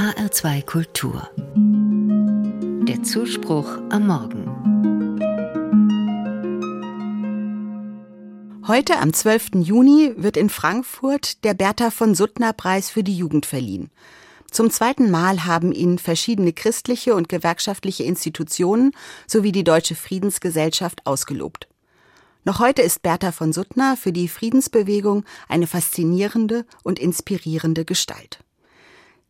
HR2 Kultur. Der Zuspruch am Morgen. Heute am 12. Juni wird in Frankfurt der Bertha von Suttner Preis für die Jugend verliehen. Zum zweiten Mal haben ihn verschiedene christliche und gewerkschaftliche Institutionen sowie die Deutsche Friedensgesellschaft ausgelobt. Noch heute ist Bertha von Suttner für die Friedensbewegung eine faszinierende und inspirierende Gestalt.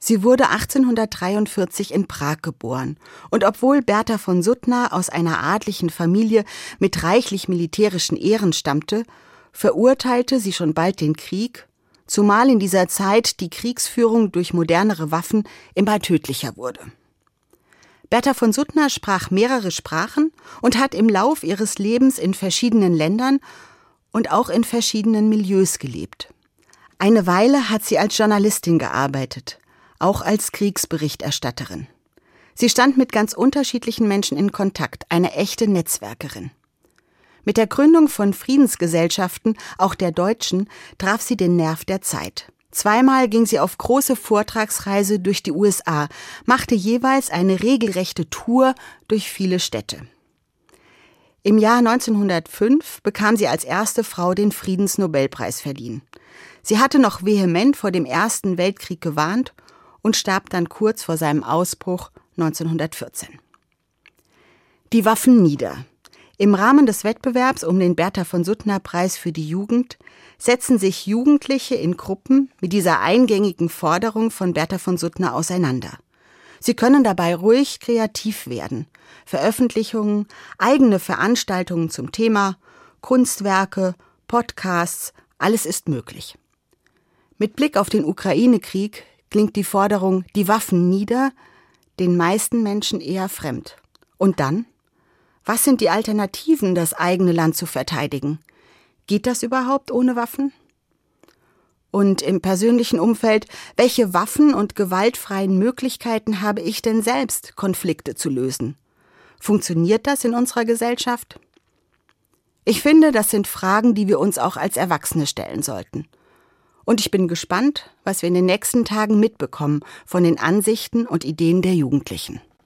Sie wurde 1843 in Prag geboren, und obwohl Bertha von Suttner aus einer adlichen Familie mit reichlich militärischen Ehren stammte, verurteilte sie schon bald den Krieg, zumal in dieser Zeit die Kriegsführung durch modernere Waffen immer tödlicher wurde. Bertha von Suttner sprach mehrere Sprachen und hat im Lauf ihres Lebens in verschiedenen Ländern und auch in verschiedenen Milieus gelebt. Eine Weile hat sie als Journalistin gearbeitet, auch als Kriegsberichterstatterin. Sie stand mit ganz unterschiedlichen Menschen in Kontakt, eine echte Netzwerkerin. Mit der Gründung von Friedensgesellschaften, auch der deutschen, traf sie den Nerv der Zeit. Zweimal ging sie auf große Vortragsreise durch die USA, machte jeweils eine regelrechte Tour durch viele Städte. Im Jahr 1905 bekam sie als erste Frau den Friedensnobelpreis verliehen. Sie hatte noch vehement vor dem Ersten Weltkrieg gewarnt und starb dann kurz vor seinem Ausbruch 1914. Die Waffen nieder. Im Rahmen des Wettbewerbs um den Bertha von Suttner Preis für die Jugend setzen sich Jugendliche in Gruppen mit dieser eingängigen Forderung von Bertha von Suttner auseinander. Sie können dabei ruhig kreativ werden. Veröffentlichungen, eigene Veranstaltungen zum Thema, Kunstwerke, Podcasts, alles ist möglich. Mit Blick auf den Ukraine-Krieg klingt die Forderung die Waffen nieder den meisten Menschen eher fremd. Und dann? Was sind die Alternativen, das eigene Land zu verteidigen? Geht das überhaupt ohne Waffen? Und im persönlichen Umfeld, welche Waffen und gewaltfreien Möglichkeiten habe ich denn selbst, Konflikte zu lösen? Funktioniert das in unserer Gesellschaft? Ich finde, das sind Fragen, die wir uns auch als Erwachsene stellen sollten. Und ich bin gespannt, was wir in den nächsten Tagen mitbekommen von den Ansichten und Ideen der Jugendlichen.